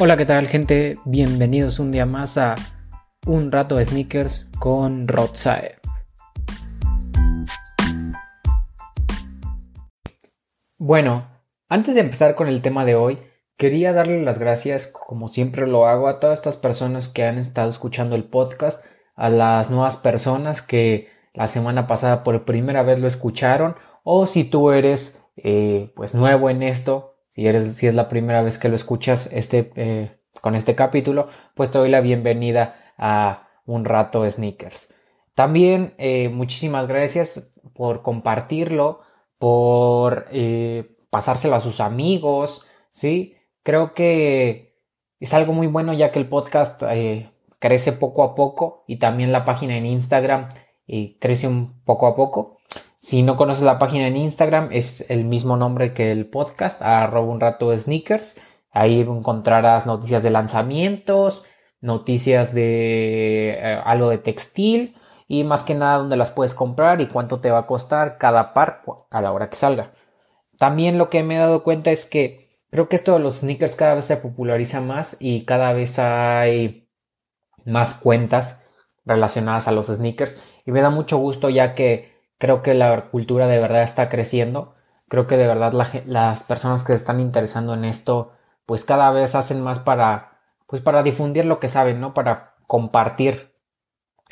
Hola, ¿qué tal gente? Bienvenidos un día más a Un rato de sneakers con Rodsae. Bueno, antes de empezar con el tema de hoy, quería darle las gracias, como siempre lo hago, a todas estas personas que han estado escuchando el podcast, a las nuevas personas que la semana pasada por primera vez lo escucharon, o si tú eres eh, pues nuevo en esto, si, eres, si es la primera vez que lo escuchas este, eh, con este capítulo, pues te doy la bienvenida a un rato sneakers. También eh, muchísimas gracias por compartirlo, por eh, pasárselo a sus amigos, ¿sí? Creo que es algo muy bueno ya que el podcast crece poco a poco y también la página en Instagram crece un poco a poco. Si no conoces la página en Instagram, es el mismo nombre que el podcast, arroba un rato sneakers. Ahí encontrarás noticias de lanzamientos, noticias de eh, algo de textil y más que nada dónde las puedes comprar y cuánto te va a costar cada par a la hora que salga. También lo que me he dado cuenta es que creo que esto de los sneakers cada vez se populariza más y cada vez hay más cuentas relacionadas a los sneakers y me da mucho gusto ya que Creo que la cultura de verdad está creciendo. Creo que de verdad las personas que se están interesando en esto, pues cada vez hacen más para, pues para difundir lo que saben, ¿no? Para compartir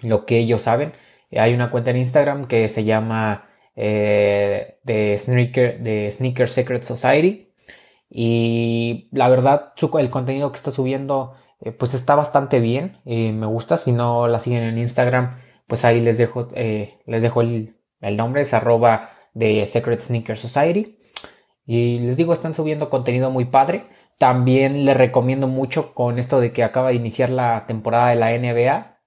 lo que ellos saben. Hay una cuenta en Instagram que se llama eh, The, Sneaker, Sneaker Secret Society. Y la verdad, el contenido que está subiendo, eh, pues está bastante bien. y me gusta. Si no la siguen en Instagram, pues ahí les dejo, eh, les dejo el, el nombre es arroba de Secret Sneaker Society. Y les digo, están subiendo contenido muy padre. También les recomiendo mucho con esto de que acaba de iniciar la temporada de la NBA.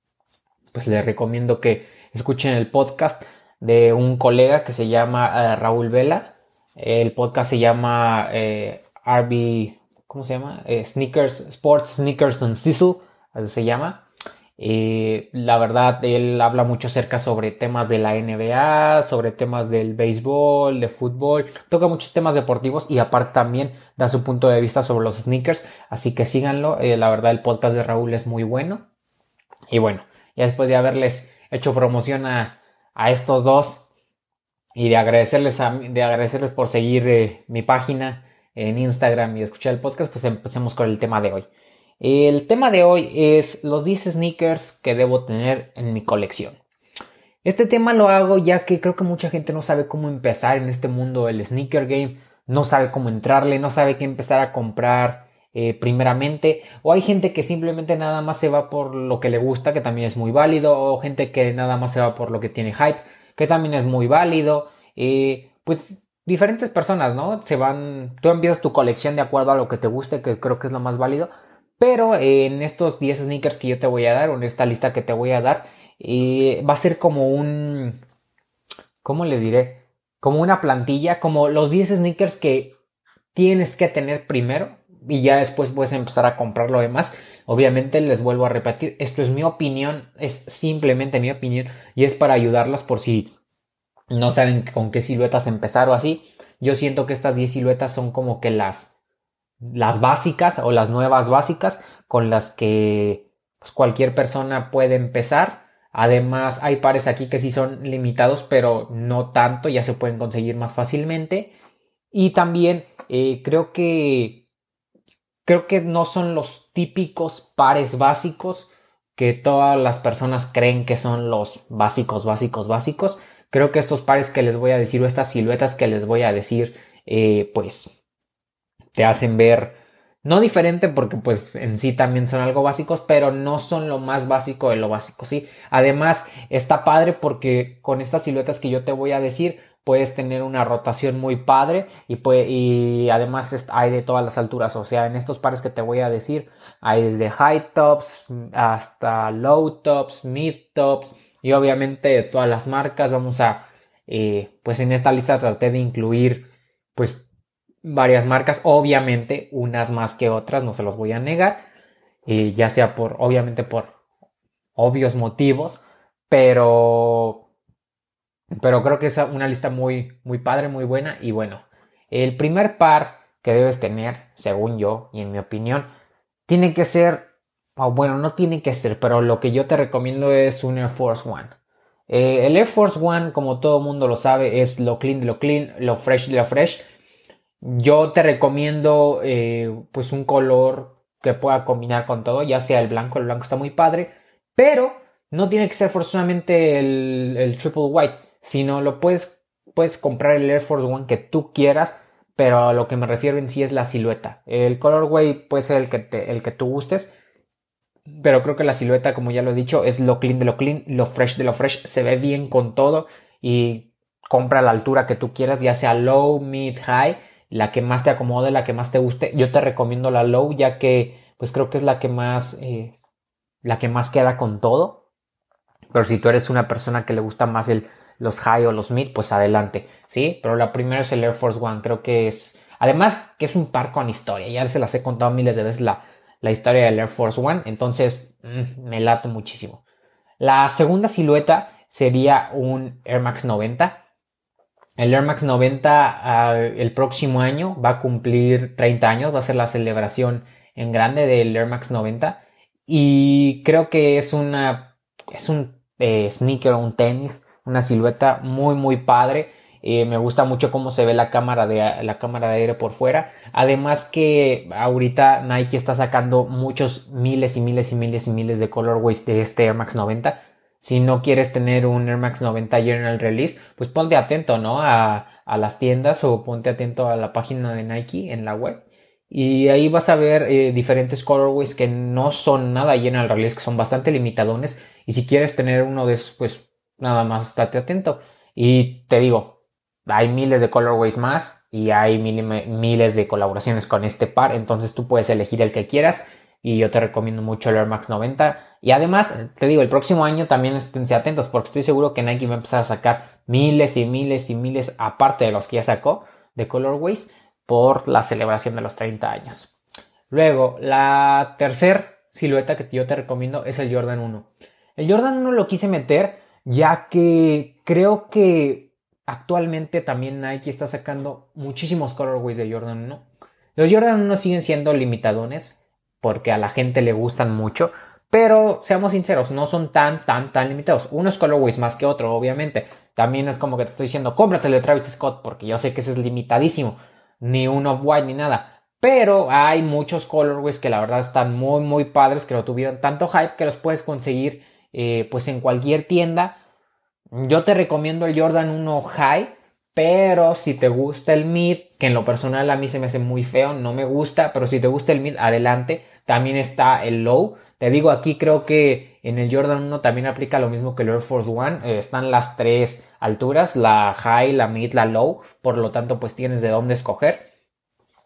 Pues les recomiendo que escuchen el podcast de un colega que se llama eh, Raúl Vela. El podcast se llama eh, RB, ¿cómo se llama? Eh, Sneakers, Sports Sneakers and Sizzle, así se llama. Eh, la verdad, él habla mucho acerca sobre temas de la NBA, sobre temas del béisbol, de fútbol, toca muchos temas deportivos y aparte también da su punto de vista sobre los sneakers, así que síganlo, eh, la verdad el podcast de Raúl es muy bueno. Y bueno, ya después de haberles hecho promoción a, estos dos y de agradecerles, de agradecerles por seguir eh, mi página en Instagram y escuchar el podcast, pues empecemos con el tema de hoy. El tema de hoy es los 10 sneakers que debo tener en mi colección. Este tema lo hago ya que creo que mucha gente no sabe cómo empezar en este mundo del sneaker game, no sabe cómo entrarle, no sabe qué empezar a comprar eh, primeramente, o hay gente que simplemente nada más se va por lo que le gusta, que también es muy válido, o gente que nada más se va por lo que tiene hype, que también es muy válido, eh, pues diferentes personas, ¿no? Se van, tú empiezas tu colección de acuerdo a lo que te guste, que creo que es lo más válido, pero en estos 10 sneakers que yo te voy a dar, o en esta lista que te voy a dar, eh, va a ser como un... ¿Cómo les diré? Como una plantilla, como los 10 sneakers que tienes que tener primero y ya después puedes empezar a comprar lo demás. Obviamente les vuelvo a repetir, esto es mi opinión, es simplemente mi opinión y es para ayudarlos por si no saben con qué siluetas empezar o así. Yo siento que estas 10 siluetas son como que las las básicas o las nuevas básicas con las que pues, cualquier persona puede empezar. Además, hay pares aquí que sí son limitados, pero no tanto, ya se pueden conseguir más fácilmente. Y también eh, creo que creo que no son los típicos pares básicos que todas las personas creen que son los básicos, básicos, básicos. Creo que estos pares que les voy a decir o estas siluetas que les voy a decir, eh, pues te hacen ver no diferente porque pues en sí también son algo básicos, pero no son lo más básico de lo básico, ¿sí? Además está padre porque con estas siluetas que yo te voy a decir puedes tener una rotación muy padre y, y además hay de todas las alturas, o sea, en estos pares que te voy a decir hay desde high tops hasta low tops, mid tops y obviamente de todas las marcas vamos a, eh, pues en esta lista traté de incluir pues varias marcas, obviamente unas más que otras, no se los voy a negar, y ya sea por, obviamente por obvios motivos, pero, pero creo que es una lista muy, muy padre, muy buena y bueno, el primer par que debes tener, según yo y en mi opinión, tiene que ser, o bueno, no tiene que ser, pero lo que yo te recomiendo es un Air Force One. Eh, el Air Force One, como todo mundo lo sabe, es lo clean de lo clean, lo fresh de lo fresh. Yo te recomiendo eh, pues un color que pueda combinar con todo, ya sea el blanco, el blanco está muy padre, pero no tiene que ser forzosamente el, el triple white, sino lo puedes, puedes comprar el Air Force One que tú quieras, pero a lo que me refiero en sí es la silueta. El colorway puede ser el que, el que tú gustes, pero creo que la silueta, como ya lo he dicho, es lo clean de lo clean, lo fresh de lo fresh, se ve bien con todo y compra la altura que tú quieras, ya sea low, mid, high, la que más te acomode, la que más te guste. Yo te recomiendo la low, ya que pues creo que es la que más, eh, la que más queda con todo. Pero si tú eres una persona que le gusta más el, los high o los mid, pues adelante, ¿sí? Pero la primera es el Air Force One, creo que es, además que es un par con historia, ya se las he contado miles de veces la, la historia del Air Force One, entonces mm, me lato muchísimo. La segunda silueta sería un Air Max 90. El Air Max 90 ah, el próximo año va a cumplir 30 años, va a ser la celebración en grande del Air Max 90 y creo que es una es un eh, sneaker un tenis, una silueta muy muy padre eh, me gusta mucho cómo se ve la cámara, de, la cámara de aire por fuera. Además que ahorita Nike está sacando muchos miles y miles y miles y miles de colorways de este Air Max 90. Si no quieres tener un Air Max 90 General Release, pues ponte atento, ¿no? A, a las tiendas o ponte atento a la página de Nike en la web. Y ahí vas a ver eh, diferentes colorways que no son nada General Release, que son bastante limitadones. Y si quieres tener uno de esos, pues nada más estate atento. Y te digo, hay miles de colorways más y hay miles de colaboraciones con este par, entonces tú puedes elegir el que quieras y yo te recomiendo mucho el Air Max 90 y además te digo el próximo año también esténse atentos porque estoy seguro que Nike va a empezar a sacar miles y miles y miles aparte de los que ya sacó de colorways por la celebración de los 30 años. Luego, la tercer silueta que yo te recomiendo es el Jordan 1. El Jordan 1 lo quise meter ya que creo que actualmente también Nike está sacando muchísimos colorways de Jordan 1. Los Jordan 1 siguen siendo limitadones porque a la gente le gustan mucho, pero seamos sinceros, no son tan, tan, tan limitados. Unos colorways más que otro, obviamente. También es como que te estoy diciendo, cómprate el de Travis Scott porque yo sé que ese es limitadísimo. Ni un off-white ni nada. Pero hay muchos colorways que la verdad están muy, muy padres, que no tuvieron tanto hype que los puedes conseguir eh, pues en cualquier tienda yo te recomiendo el Jordan 1 High, pero si te gusta el mid, que en lo personal a mí se me hace muy feo, no me gusta, pero si te gusta el mid, adelante. También está el low. Te digo, aquí creo que en el Jordan 1 también aplica lo mismo que el Air Force One. Eh, están las tres alturas, la high, la mid, la low. Por lo tanto, pues tienes de dónde escoger.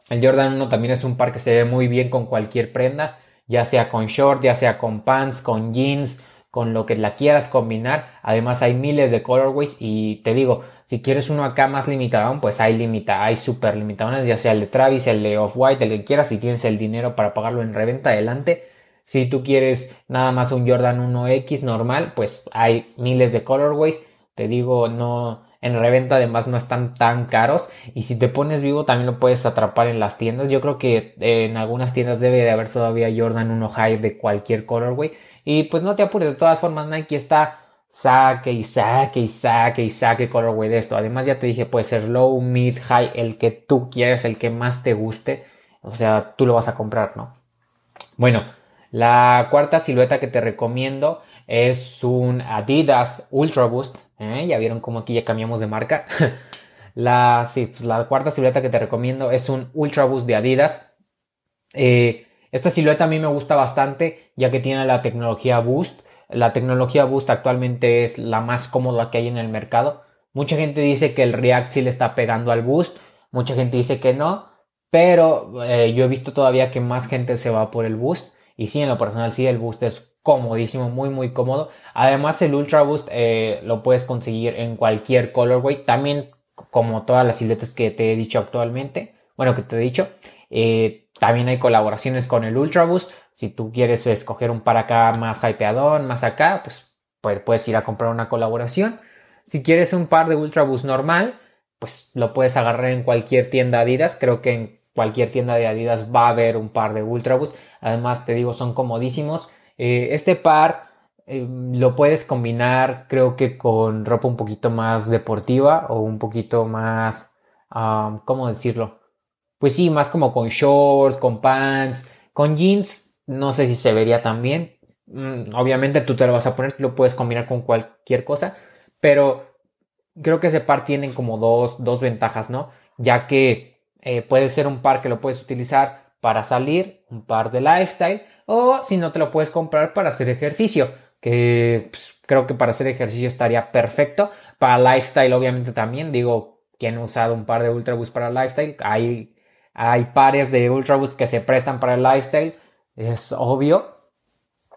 El Jordan 1 también es un par que se ve muy bien con cualquier prenda, ya sea con short, ya sea con pants, con jeans, con lo que la quieras combinar. Además hay miles de colorways y te digo, si quieres uno acá más limitado, pues hay limita, hay super limitadones, ya sea el de Travis, el de Off-White, el que quieras, si tienes el dinero para pagarlo en reventa, adelante. Si tú quieres nada más un Jordan 1X normal, pues hay miles de colorways. Te digo, no, en reventa además no están tan caros y si te pones vivo también lo puedes atrapar en las tiendas. Yo creo que en algunas tiendas debe de haber todavía Jordan 1 High de cualquier colorway y pues no te apures, de todas formas Nike está saque y saque y saque y saque colorway de esto. Además ya te dije, puede ser low, mid, high, el que tú quieres, el que más te guste. O sea, tú lo vas a comprar, ¿no? Bueno, la cuarta silueta que te recomiendo es un Adidas Ultra Boost. ¿eh? Ya vieron cómo aquí ya cambiamos de marca. la, sí, pues la cuarta silueta que te recomiendo es un Ultra Boost de Adidas. Eh, esta silueta a mí me gusta bastante ya que tiene la tecnología Boost. La tecnología Boost actualmente es la más cómoda que hay en el mercado. Mucha gente dice que el React sí le está pegando al Boost. Mucha gente dice que no. Pero eh, yo he visto todavía que más gente se va por el Boost. Y sí, en lo personal sí, el Boost es comodísimo, muy muy cómodo. Además el Ultra Boost eh, lo puedes conseguir en cualquier colorway. También como todas las siluetas que te he dicho actualmente. Bueno, que te he dicho. Eh, también hay colaboraciones con el Ultra Boost. Si tú quieres escoger un para acá más hypeadón, más acá, pues, pues puedes ir a comprar una colaboración. Si quieres un par de Ultra Boost normal, pues lo puedes agarrar en cualquier tienda Adidas. Creo que en cualquier tienda de Adidas va a haber un par de Ultra Boost. Además, te digo, son comodísimos. Eh, este par eh, lo puedes combinar, creo que con ropa un poquito más deportiva o un poquito más, ¿cómo decirlo? Pues sí, más como con short, con pants, con jeans. No sé si se vería tan bien. Mm, obviamente tú te lo vas a poner, lo puedes combinar con cualquier cosa, pero creo que ese par tiene como dos, dos ventajas, ¿no? Ya que eh, puede ser un par que lo puedes utilizar para salir, un par de lifestyle, o si no te lo puedes comprar para hacer ejercicio, que pues, creo que para hacer ejercicio estaría perfecto. Para lifestyle, obviamente también, digo, quien ha usado un par de Ultra Boost para lifestyle, hay, hay pares de Ultra Boost que se prestan para el lifestyle, es obvio,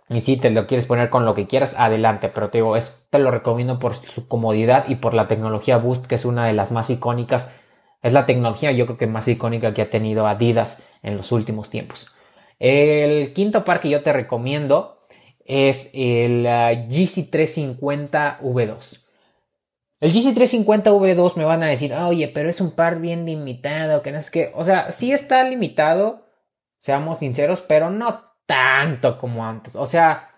y si te lo quieres poner con lo que quieras, adelante. Pero te digo, te lo recomiendo por su comodidad y por la tecnología Boost, que es una de las más icónicas. Es la tecnología, yo creo que más icónica que ha tenido Adidas en los últimos tiempos. El quinto par que yo te recomiendo es el uh, GC350 V2. El GC350 V2 me van a decir, oye, pero es un par bien limitado, que no es que, o sea, sí está limitado, seamos sinceros, pero no tanto como antes. O sea,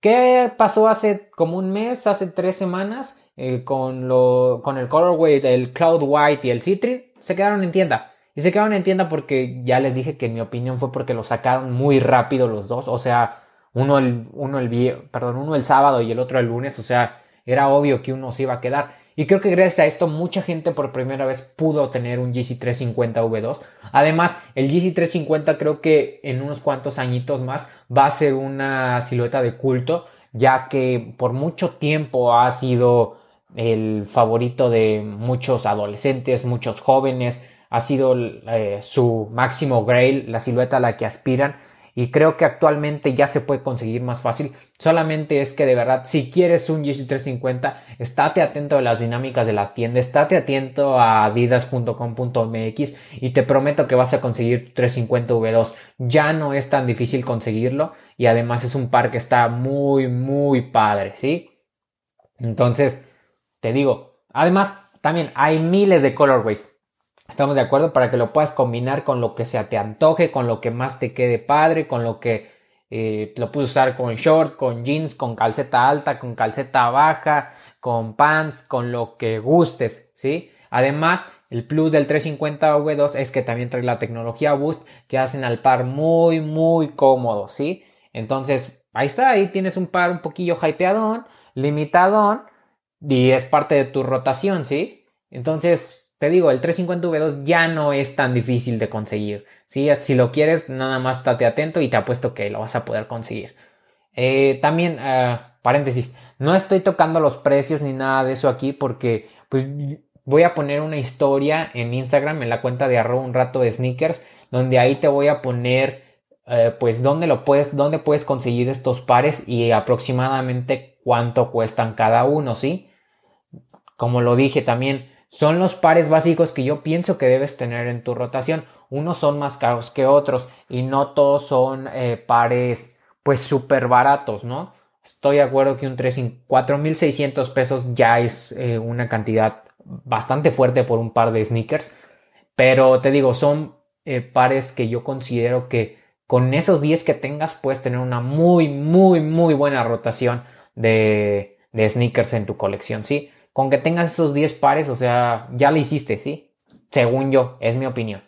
¿qué pasó hace como un mes, hace tres semanas eh, con, lo, con el colorway del Cloud White y el Citrin? Se quedaron en tienda. Y se quedaron en tienda porque ya les dije que mi opinión fue porque lo sacaron muy rápido los dos. O sea, uno el, uno el, perdón, uno el sábado y el otro el lunes. O sea, era obvio que uno se iba a quedar. Y creo que gracias a esto mucha gente por primera vez pudo tener un GC350 V2. Además, el GC350 creo que en unos cuantos añitos más va a ser una silueta de culto, ya que por mucho tiempo ha sido el favorito de muchos adolescentes, muchos jóvenes, ha sido eh, su máximo grail, la silueta a la que aspiran y creo que actualmente ya se puede conseguir más fácil. Solamente es que de verdad, si quieres un GC350, estate atento a las dinámicas de la tienda, estate atento a adidas.com.mx y te prometo que vas a conseguir tu 350 V2. Ya no es tan difícil conseguirlo y además es un par que está muy, muy padre, ¿sí? Entonces, te digo, además, también hay miles de colorways. Estamos de acuerdo para que lo puedas combinar con lo que se te antoje, con lo que más te quede padre, con lo que eh, lo puedes usar con short, con jeans, con calceta alta, con calceta baja, con pants, con lo que gustes, ¿sí? Además, el plus del 350 V2 es que también trae la tecnología Boost que hacen al par muy, muy cómodo, ¿sí? Entonces, ahí está, ahí tienes un par un poquillo hypeadón, limitadón, y es parte de tu rotación, ¿sí? Entonces, te digo, el 350 V2 ya no es tan difícil de conseguir. ¿sí? Si lo quieres, nada más estate atento y te apuesto que lo vas a poder conseguir. Eh, también, ah, paréntesis, no estoy tocando los precios ni nada de eso aquí porque pues voy a poner una historia en Instagram, en la cuenta de arroba un rato de sneakers, donde ahí te voy a poner eh, pues dónde lo puedes, dónde puedes conseguir estos pares y aproximadamente cuánto cuestan cada uno, ¿sí? Como lo dije también, son los pares básicos que yo pienso que debes tener en tu rotación. Unos son más caros que otros y no todos son eh, pares pues súper baratos, ¿no? Estoy de acuerdo que un 4.600 pesos ya es eh, una cantidad bastante fuerte por un par de sneakers. Pero te digo, son eh, pares que yo considero que con esos 10 que tengas puedes tener una muy, muy, muy buena rotación de, de sneakers en tu colección, ¿sí? Con que tengas esos 10 pares, o sea, ya lo hiciste, ¿sí? Según yo, es mi opinión.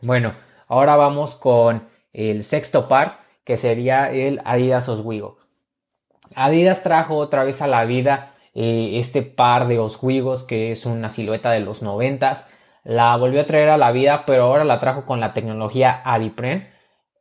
Bueno, ahora vamos con el sexto par, que sería el Adidas Oswego. Adidas trajo otra vez a la vida eh, este par de Oswegos, que es una silueta de los noventas. La volvió a traer a la vida, pero ahora la trajo con la tecnología Adipren.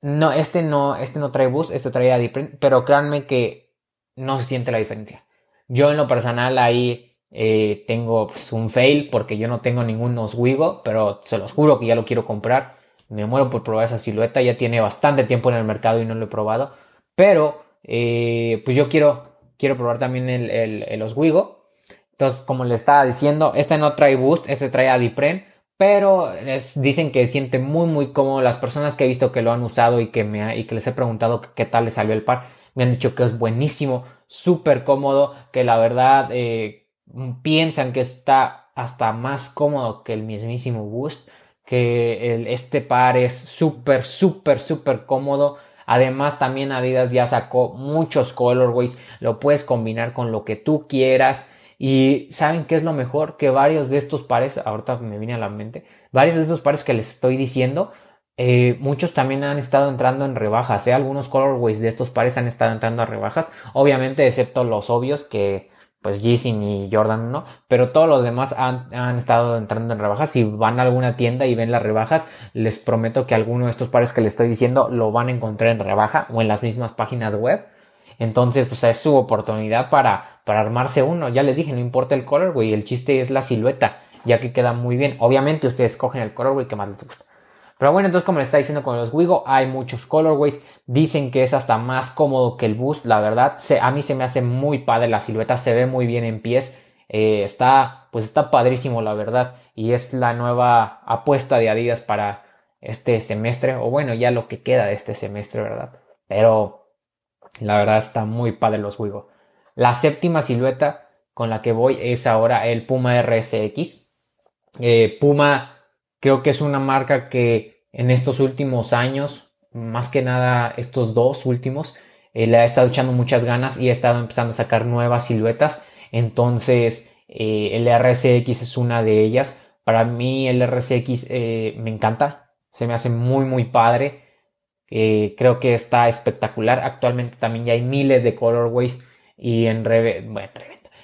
No, este no, este no trae boost, este trae Adipren, pero créanme que no se siente la diferencia. Yo en lo personal ahí eh, tengo pues, un fail porque yo no tengo ningún Oswego, pero se los juro que ya lo quiero comprar. Me muero por probar esa silueta, ya tiene bastante tiempo en el mercado y no lo he probado. Pero eh, pues yo quiero, quiero probar también el, el, Oswego. Entonces, como le estaba diciendo, este no trae boost, este trae Adipren, pero les dicen que siente muy muy cómodo. Las personas que he visto que lo han usado y que, me, y que les he preguntado qué tal le salió el par, me han dicho que es buenísimo súper cómodo, que la verdad eh, piensan que está hasta más cómodo que el mismísimo Boost, que este par es súper, súper, súper cómodo. Además también Adidas ya sacó muchos colorways, lo puedes combinar con lo que tú quieras. Y saben qué es lo mejor, que varios de estos pares, ahorita me viene a la mente, varios de estos pares que les estoy diciendo, eh, muchos también han estado entrando en rebajas, ¿eh? algunos colorways de estos pares han estado entrando a rebajas, obviamente excepto los obvios que pues Yeezy y Jordan no, pero todos los demás han, estado entrando en rebajas. Si van a alguna tienda y ven las rebajas, les prometo que alguno de estos pares que les estoy diciendo lo van a encontrar en rebaja o en las mismas páginas web. Entonces, pues es su oportunidad para, para armarse uno. Ya les dije, no importa el colorway, el chiste es la silueta, ya que queda muy bien. Obviamente ustedes cogen el colorway que más les gusta. Pero bueno, entonces como le está diciendo con los Wigo, hay muchos colorways. Dicen que es hasta más cómodo que el Boost. La verdad, a mí se me hace muy padre la silueta. Se ve muy bien en pies. Eh, está, pues está padrísimo, la verdad. Y es la nueva apuesta de Adidas para este semestre. O bueno, ya lo que queda de este semestre, ¿verdad? Pero la verdad está muy padre los Wigo. La séptima silueta con la que voy es ahora el Puma RSX. Eh, Puma Creo que es una marca que en estos últimos años, más que nada estos dos últimos, eh, le ha estado echando muchas ganas y ha estado empezando a sacar nuevas siluetas. Entonces, eh, el RSX es una de ellas. Para mí el RSX eh, me encanta, se me hace muy muy padre. creo que está espectacular. Actualmente también ya hay miles de colorways y en, bueno,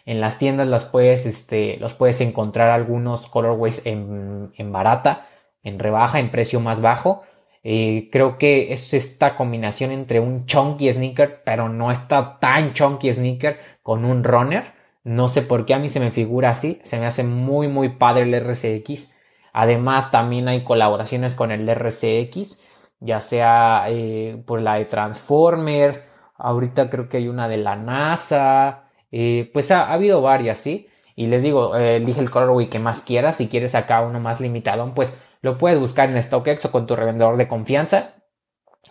en las tiendas las puedes, este, los puedes encontrar algunos colorways en, en barata, en rebaja, en precio más bajo. Eh, creo que es esta combinación entre un chunky sneaker, pero no está tan chunky sneaker con un runner. No sé por qué a mí se me figura así. Se me hace muy, muy padre el RCX. Además, también hay colaboraciones con el RCX, ya sea eh, por la de Transformers. Ahorita creo que hay una de la NASA. Eh, pues ha, habido varias, ¿sí? Y les digo, eh, elige el colorway que más quieras. Si quieres acá uno más limitado, pues lo puedes buscar en StockX o con tu revendedor de confianza.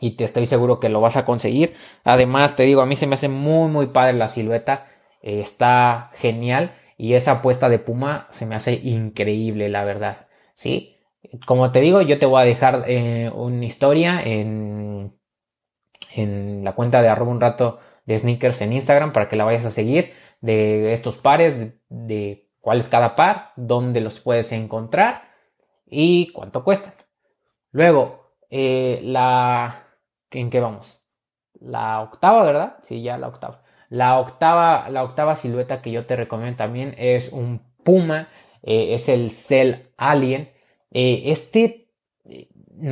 Y te estoy seguro que lo vas a conseguir. Además, te digo, a mí se me hace muy, muy padre la silueta. Eh, está genial. Y esa apuesta de Puma se me hace increíble, la verdad. ¿Sí? Como te digo, yo te voy a dejar una historia en, en la cuenta de arroba un rato de sneakers en Instagram para que la vayas a seguir de estos pares, de, cuál es cada par, dónde los puedes encontrar y cuánto cuestan. Luego, eh, la... ¿En qué vamos? La octava, ¿verdad? Sí, ya la octava. La octava, la octava silueta que yo te recomiendo también es un Puma, eh, es el Cell Alien. Eh, este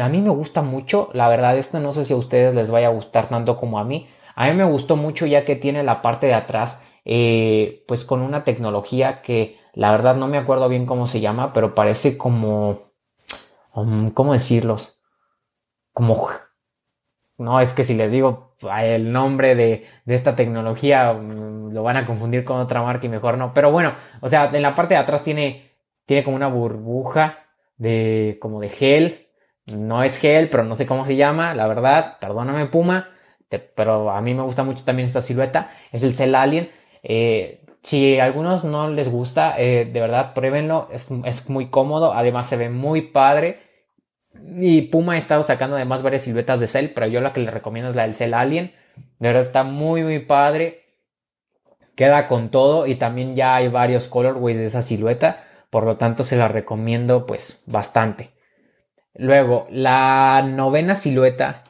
a mí me gusta mucho, la verdad, este no sé si a ustedes les vaya a gustar tanto como a mí, a mí me gustó mucho ya que tiene la parte de atrás, eh, pues con una tecnología que la verdad no me acuerdo bien cómo se llama, pero parece como, um, ¿cómo decirlos? Como, no, es que si les digo el nombre de, de esta tecnología, mm, lo van a confundir con otra marca y mejor no. Pero bueno, o sea, en la parte de atrás tiene, tiene como una burbuja de, como de gel. No es gel, pero no sé cómo se llama, la verdad, perdóname Puma pero a mí me gusta mucho también esta silueta, es el Cell Alien. Eh, si a algunos no les gusta, eh, de verdad pruébenlo, es, muy cómodo, además se ve muy padre. Y Puma ha estado sacando además varias siluetas de Cell, pero yo la que les recomiendo es la del Cell Alien. De verdad está muy muy padre. Queda con todo y también ya hay varios colorways de esa silueta, por lo tanto se la recomiendo pues bastante. Luego, la novena silueta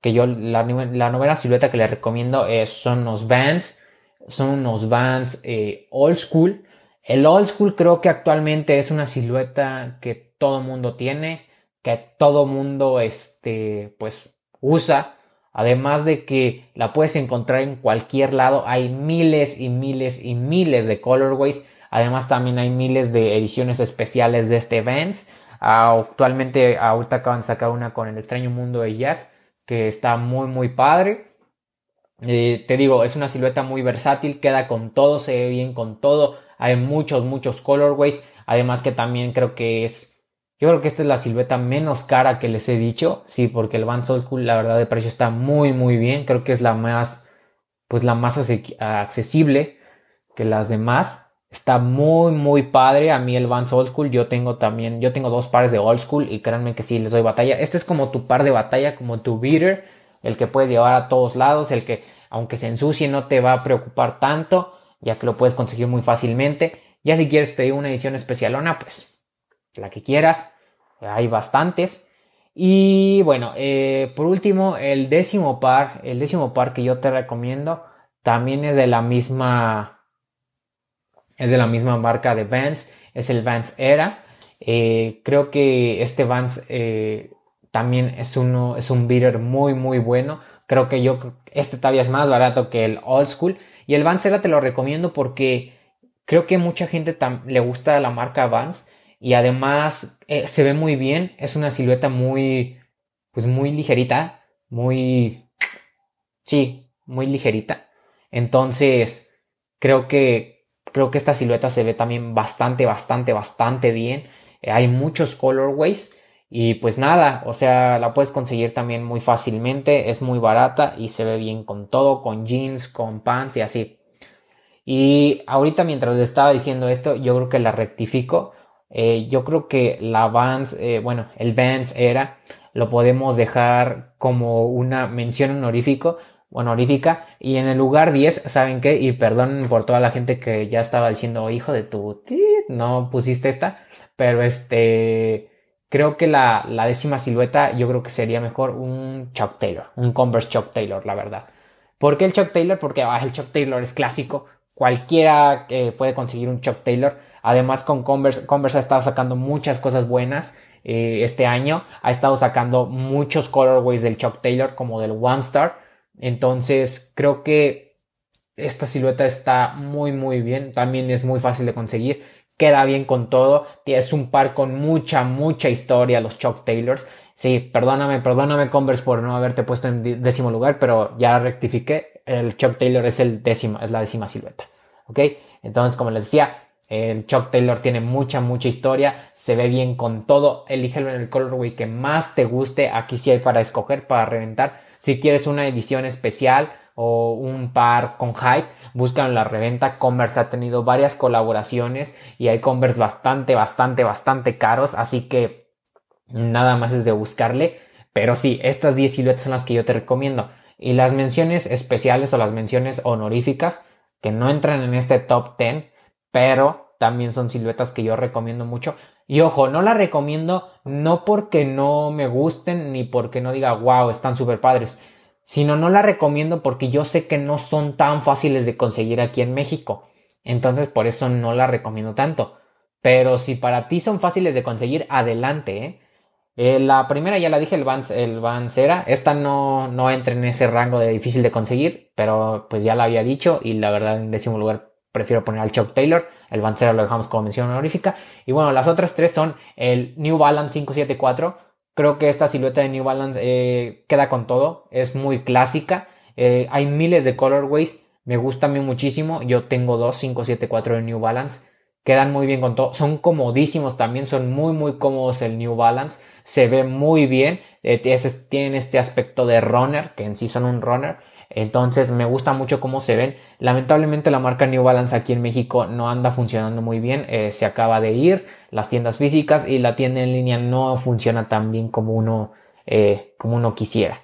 que yo la, novena silueta que les recomiendo son unos Vans, son unos Vans eh, old school. El old school creo que actualmente es una silueta que todo mundo tiene, que todo mundo este, pues usa. Además de que la puedes encontrar en cualquier lado, hay miles y miles y miles de colorways. Además también hay miles de ediciones especiales de este Vans. actualmente ahorita acaban de sacar una con el extraño mundo de Jack que está muy muy padre. Eh, te digo, es una silueta muy versátil, queda con todo, se ve bien con todo. Hay muchos, muchos colorways. Además que también creo que es, yo creo que esta es la silueta menos cara que les he dicho. Sí, porque el Vans Old School, la verdad, de precio está muy, muy bien. Creo que es la más, pues la más accesible que las demás. Está muy, muy padre. A mí el Vans Old School, yo tengo también, yo tengo dos pares de Old School y créanme que sí les doy batalla. Este es como tu par de batalla, como tu beater, el que puedes llevar a todos lados, el que aunque se ensucie no te va a preocupar tanto, ya que lo puedes conseguir muy fácilmente. Ya si quieres pedir una edición especialona, pues la que quieras. Hay bastantes. Y bueno, eh, por último, el décimo par, el décimo par que yo te recomiendo, también es de la misma es de la misma marca de Vans, es el Vans Era. Eh, creo que este Vans eh, también es, uno, es un beater muy muy bueno. Creo que yo, este todavía es más barato que el Old School. Y el Vans Era te lo recomiendo porque creo que mucha gente le gusta la marca Vans. Y además eh, se ve muy bien. Es una silueta muy, pues muy ligerita. Muy, sí, muy ligerita. Entonces, creo que Creo que esta silueta se ve también bastante, bastante, bastante bien. Eh, hay muchos colorways. Y pues nada, o sea, la puedes conseguir también muy fácilmente, es muy barata y se ve bien con todo, con jeans, con pants y así. Y ahorita mientras le estaba diciendo esto, yo creo que la rectifico. Eh, yo creo que la Vans, eh, bueno, el Vans era, lo podemos dejar como una mención honorífico honorífica. Y en el lugar 10, ¿saben qué? Y perdón por toda la gente que ya estaba diciendo, hijo de tu, no pusiste esta. Pero este, creo que la, la décima silueta, yo creo que sería mejor un Chuck Taylor, un Converse Chuck Taylor, la verdad. ¿Por qué el Chuck Taylor? Porque ah, el Chuck Taylor es clásico. Cualquiera eh, puede conseguir un Chuck Taylor. Además, con Converse, Converse ha estado sacando muchas cosas buenas eh, este año. Ha estado sacando muchos colorways del Chuck Taylor, como del One Star. Entonces creo que esta silueta está muy muy bien. También es muy fácil de conseguir. Queda bien con todo. Es un par con mucha, mucha historia, los Chuck Taylors. Sí, perdóname, perdóname Converse por no haberte puesto en décimo lugar, pero ya rectifiqué. El Chuck Taylor es el décimo, es la décima silueta. ¿Ok? Entonces, como les decía, el Chuck Taylor tiene mucha, mucha historia. Se ve bien con todo. Elígelo en el colorway que más te guste. Aquí sí hay para escoger, para reventar. Si quieres una edición especial o un par con hype, búscalo en la reventa. Converse ha tenido varias colaboraciones y hay Converse bastante, bastante, bastante caros. Así que nada más es de buscarle. Pero sí, estas 10 siluetas son las que yo te recomiendo. Y las menciones especiales o las menciones honoríficas que no entran en este top 10, pero también son siluetas que yo recomiendo mucho. Y ojo, no la recomiendo no porque no me gusten ni porque no diga, wow, están súper padres, sino no la recomiendo porque yo sé que no son tan fáciles de conseguir aquí en México. Entonces por eso no la recomiendo tanto. Pero si para ti son fáciles de conseguir, adelante. ¿eh? Eh, la primera ya la dije, el Vans. Esta no, no entra en ese rango de difícil de conseguir, pero pues ya la había dicho y la verdad en décimo lugar prefiero poner al Chuck Taylor. El Vancera lo dejamos como mención honorífica. Y bueno, las otras tres son el New Balance 574. Creo que esta silueta de New Balance eh, queda con todo. Es muy clásica. Eh, hay miles de colorways. Me gusta a mí muchísimo. Yo tengo dos 574 de New Balance. Quedan muy bien con todo. Son comodísimos también. Son muy, muy cómodos el New Balance. Se ve muy bien. Eh, tienen este aspecto de runner, que en sí son un runner. Entonces me gusta mucho cómo se ven. Lamentablemente la marca New Balance aquí en México no anda funcionando muy bien. Eh, se acaba de ir las tiendas físicas y la tienda en línea no funciona tan bien como uno, eh, como uno quisiera.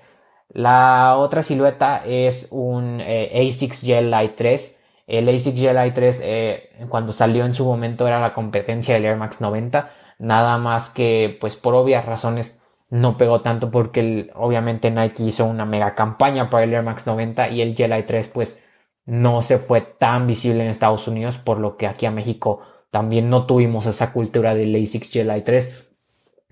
La otra silueta es un eh, A6 Gel Light 3. El A6 Gel Light 3 cuando salió en su momento era la competencia del Air Max 90. Nada más que pues por obvias razones no pegó tanto porque obviamente Nike hizo una mega campaña para el Air Max 90 y el Jelly 3 pues no se fue tan visible en Estados Unidos por lo que aquí a México también no tuvimos esa cultura del ASICS Jelly 3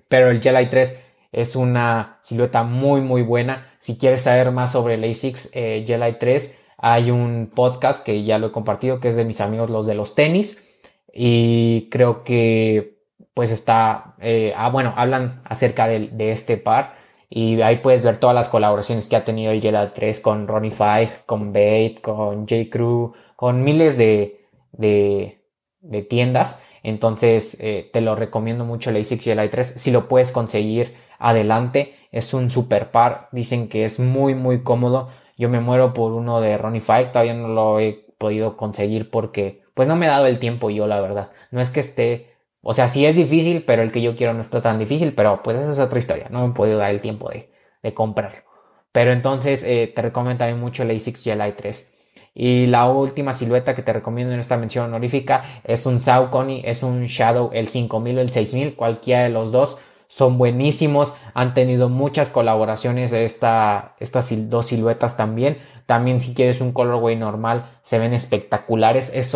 pero el Jelly 3 es una silueta muy muy buena. Si quieres saber más sobre el ASICS eh, Jelly 3 hay un podcast que ya lo he compartido que es de mis amigos los de los tenis. Y creo que pues está, eh, ah, bueno, hablan acerca de, este par y ahí puedes ver todas las colaboraciones que ha tenido Jedi 3 con Ronnie Five, con Bait, con J. Crew, con miles de, de, de tiendas. Entonces eh, te lo recomiendo mucho el ASICS Jedi 3. Si lo puedes conseguir, adelante. Es un super par. Dicen que es muy, muy cómodo. Yo me muero por uno de Ronnie Five. Todavía no lo he podido conseguir porque pues no me he dado el tiempo yo, la verdad. No es que esté, o sea, sí es difícil, pero el que yo quiero no está tan difícil, pero pues esa es otra historia. No me he podido dar el tiempo de, de comprarlo. Pero entonces eh, te recomiendo también mucho el A6 Gel 3. Y la última silueta que te recomiendo en esta mención honorífica es un Saucony, es un Shadow el 5000 o el 6000, cualquiera de los dos son buenísimos, han tenido muchas colaboraciones esta, estas dos siluetas también. También si quieres un colorway normal se ven espectaculares, es es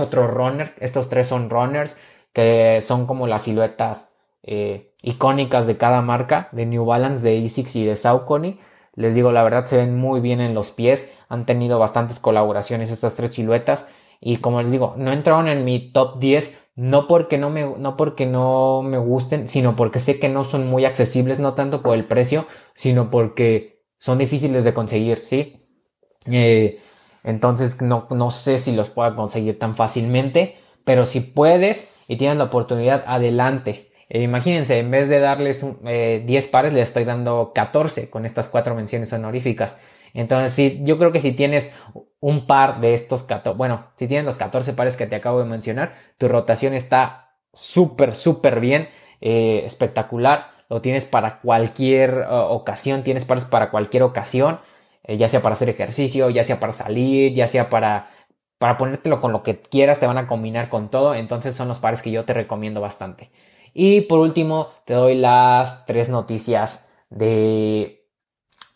otro runner, estos tres son runners que son como las siluetas eh, icónicas de cada marca, de New Balance, de Asics y de Saucony. Les digo, la verdad se ven muy bien en los pies. Han tenido bastantes colaboraciones estas tres siluetas. Y como les digo, no entraron en mi top 10 no porque no me, no porque no me gusten, sino porque sé que no son muy accesibles, no tanto por el precio, sino porque son difíciles de conseguir, ¿sí? Eh, entonces no, no sé si los pueda conseguir tan fácilmente, pero si puedes y tienes la oportunidad, adelante. Eh, imagínense, en vez de darles 10 eh, pares, le estoy dando 14 con estas cuatro menciones honoríficas. Entonces, sí, yo creo que si tienes un par de estos 14, bueno, si tienes los 14 pares que te acabo de mencionar, tu rotación está súper, súper bien, eh, espectacular. Lo tienes para cualquier ocasión, tienes pares para cualquier ocasión, ya sea para hacer ejercicio, ya sea para salir, ya sea para, para ponértelo con lo que quieras, te van a combinar con todo. Entonces, son los pares que yo te recomiendo bastante. Y por último, te doy las tres noticias de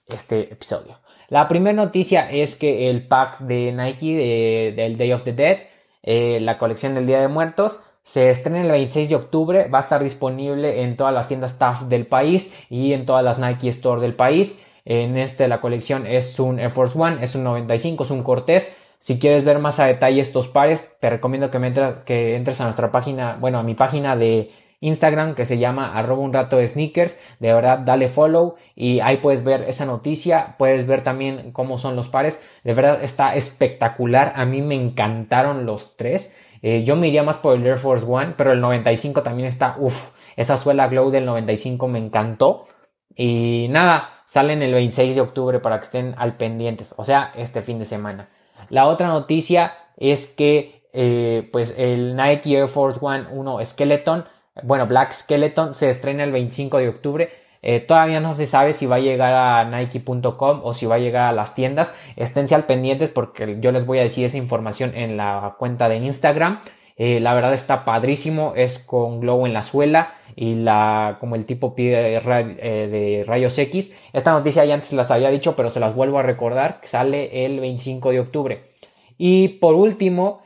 este episodio. La primera noticia es que el pack de Nike del Day of the Dead, eh, la colección del Día de Muertos, se estrena el 26 de octubre, va a estar disponible en todas las tiendas staff del país y en todas las Nike Store del país. En este la colección es un Air Force One, es un 95, es un Cortés. Si quieres ver más a detalle estos pares, te recomiendo que, me entres a nuestra página, bueno, a mi página de Instagram que se llama arroba un rato sneakers. De verdad, dale follow y ahí puedes ver esa noticia. Puedes ver también cómo son los pares. De verdad está espectacular. A mí me encantaron los tres. Eh, yo me iría más por el Air Force One, pero el 95 también está, uff, esa suela glow del 95 me encantó. Y nada, salen el 26 de octubre para que estén al pendientes, o sea, este fin de semana. La otra noticia es que eh, pues el Nike Air Force One 1 Skeleton bueno, Black Skeleton se estrena el 25 de octubre. Eh, todavía no se sabe si va a llegar a Nike.com o si va a llegar a las tiendas. Esténse al pendientes porque yo les voy a decir esa información en la cuenta de Instagram. Eh, la verdad está padrísimo, es con glow en la suela y la como el tipo eh, de rayos X. Esta noticia ya antes las había dicho, pero se las vuelvo a recordar, que sale el 25 de octubre. Y por último,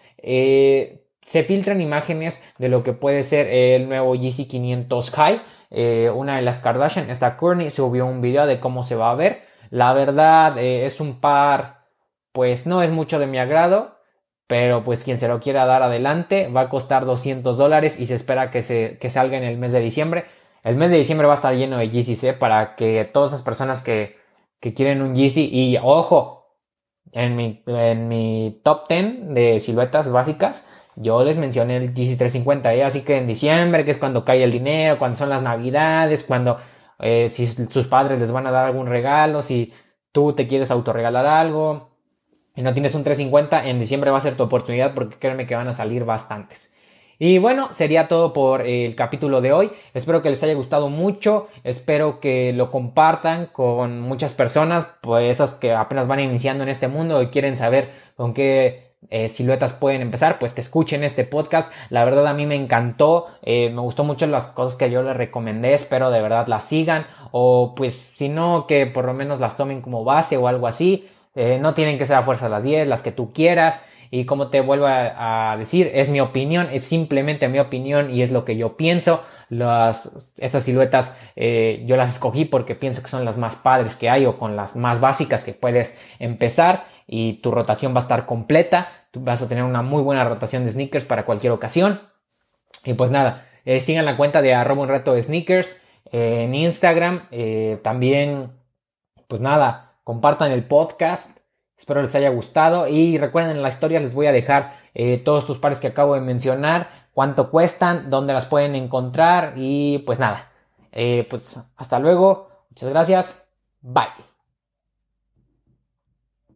se filtran imágenes de lo que puede ser el nuevo Yeezy 500 High. Eh, una de las Kardashian, esta Courtney, subió un video de cómo se va a ver. La verdad eh, es un par, pues no es mucho de mi agrado, pero pues quien se lo quiera dar adelante va a costar 200 dólares y se espera que, se, que salga en el mes de diciembre. El mes de diciembre va a estar lleno de Yeezy ¿eh? para que todas las personas que, que quieren un Yeezy y ojo, en mi, en mi top 10 de siluetas básicas yo les mencioné el GC350, ¿eh? así que en diciembre, que es cuando cae el dinero, cuando son las navidades, cuando eh, si sus padres les van a dar algún regalo, si tú te quieres autorregalar algo y no tienes un 350, en diciembre va a ser tu oportunidad porque créeme que van a salir bastantes. Y bueno, sería todo por el capítulo de hoy. Espero que les haya gustado mucho. Espero que lo compartan con muchas personas, pues esos que apenas van iniciando en este mundo y quieren saber con qué eh, siluetas pueden empezar, pues que escuchen este podcast. La verdad a mí me encantó, eh, me gustó mucho las cosas que yo les recomendé, espero de verdad las sigan o pues si no que por lo menos las tomen como base o algo así. Eh, no tienen que ser a fuerza las 10, las que tú quieras. Y como te vuelvo a, decir, es mi opinión, es simplemente mi opinión y es lo que yo pienso. Las, estas siluetas yo las escogí porque pienso que son las más padres que hay o con las más básicas que puedes empezar y tu rotación va a estar completa. Tú vas a tener una muy buena rotación de sneakers para cualquier ocasión. Y pues nada, eh, sigan la cuenta de arroba un reto de sneakers eh, en Instagram. Eh, también, pues nada, compartan el podcast. Espero les haya gustado. Y recuerden, en la historia les voy a dejar todos tus pares que acabo de mencionar, cuánto cuestan, dónde las pueden encontrar. Y pues nada, pues hasta luego. Muchas gracias. Bye.